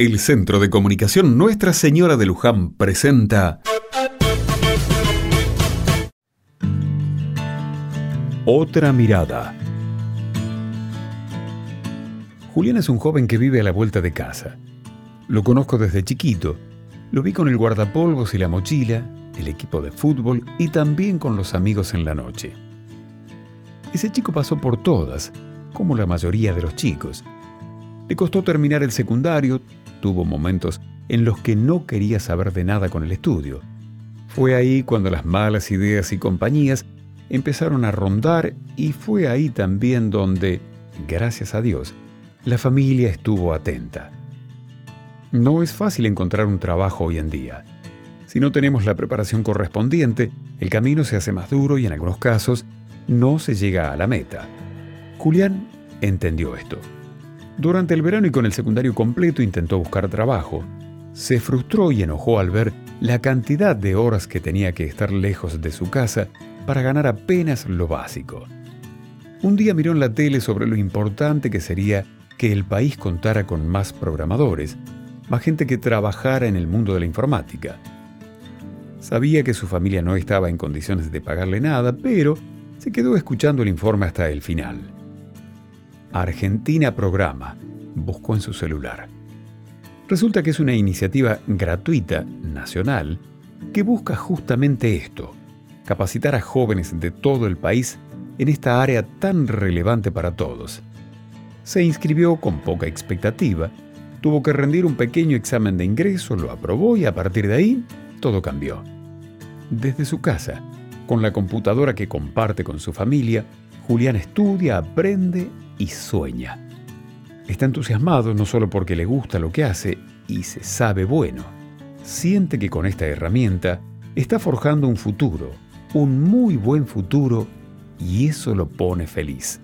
El Centro de Comunicación Nuestra Señora de Luján presenta Otra mirada. Julián es un joven que vive a la vuelta de casa. Lo conozco desde chiquito. Lo vi con el guardapolvos y la mochila, el equipo de fútbol y también con los amigos en la noche. Ese chico pasó por todas, como la mayoría de los chicos. Le costó terminar el secundario, tuvo momentos en los que no quería saber de nada con el estudio. Fue ahí cuando las malas ideas y compañías empezaron a rondar y fue ahí también donde, gracias a Dios, la familia estuvo atenta. No es fácil encontrar un trabajo hoy en día. Si no tenemos la preparación correspondiente, el camino se hace más duro y en algunos casos no se llega a la meta. Julián entendió esto. Durante el verano y con el secundario completo intentó buscar trabajo. Se frustró y enojó al ver la cantidad de horas que tenía que estar lejos de su casa para ganar apenas lo básico. Un día miró en la tele sobre lo importante que sería que el país contara con más programadores, más gente que trabajara en el mundo de la informática. Sabía que su familia no estaba en condiciones de pagarle nada, pero se quedó escuchando el informe hasta el final. Argentina Programa, buscó en su celular. Resulta que es una iniciativa gratuita, nacional, que busca justamente esto, capacitar a jóvenes de todo el país en esta área tan relevante para todos. Se inscribió con poca expectativa, tuvo que rendir un pequeño examen de ingreso, lo aprobó y a partir de ahí todo cambió. Desde su casa, con la computadora que comparte con su familia, Julián estudia, aprende y sueña. Está entusiasmado no solo porque le gusta lo que hace y se sabe bueno, siente que con esta herramienta está forjando un futuro, un muy buen futuro, y eso lo pone feliz.